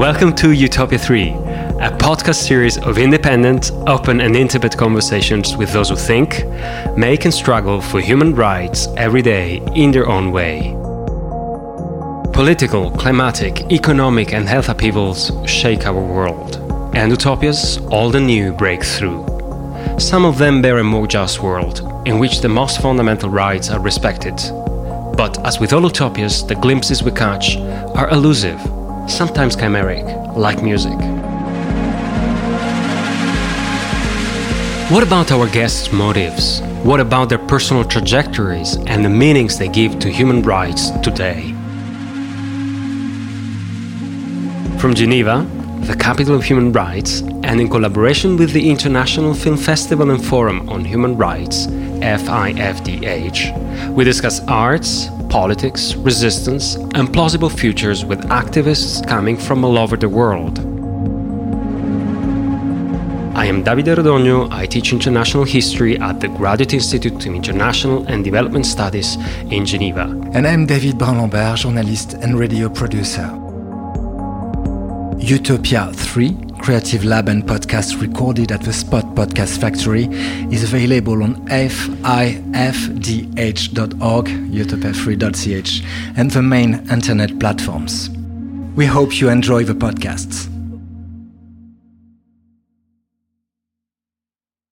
Welcome to Utopia 3, a podcast series of independent, open, and intimate conversations with those who think, make, and struggle for human rights every day in their own way. Political, climatic, economic, and health upheavals shake our world, and utopias all the new break through. Some of them bear a more just world, in which the most fundamental rights are respected. But as with all utopias, the glimpses we catch are elusive, sometimes chimeric, like music. What about our guests' motives? What about their personal trajectories and the meanings they give to human rights today? From Geneva, the capital of human rights, and in collaboration with the International Film Festival and Forum on Human Rights, FIFDH, we discuss arts, politics, resistance, and plausible futures with activists coming from all over the world. I am Davide Rodogno. I teach international history at the Graduate Institute of International and Development Studies in Geneva. And I'm David Brun-Lambert, journalist and radio producer. Utopia 3, creative lab and podcast recorded at the Spot Podcast Factory, is available on fifdh.org, utopia3.ch, and the main internet platforms. We hope you enjoy the podcasts.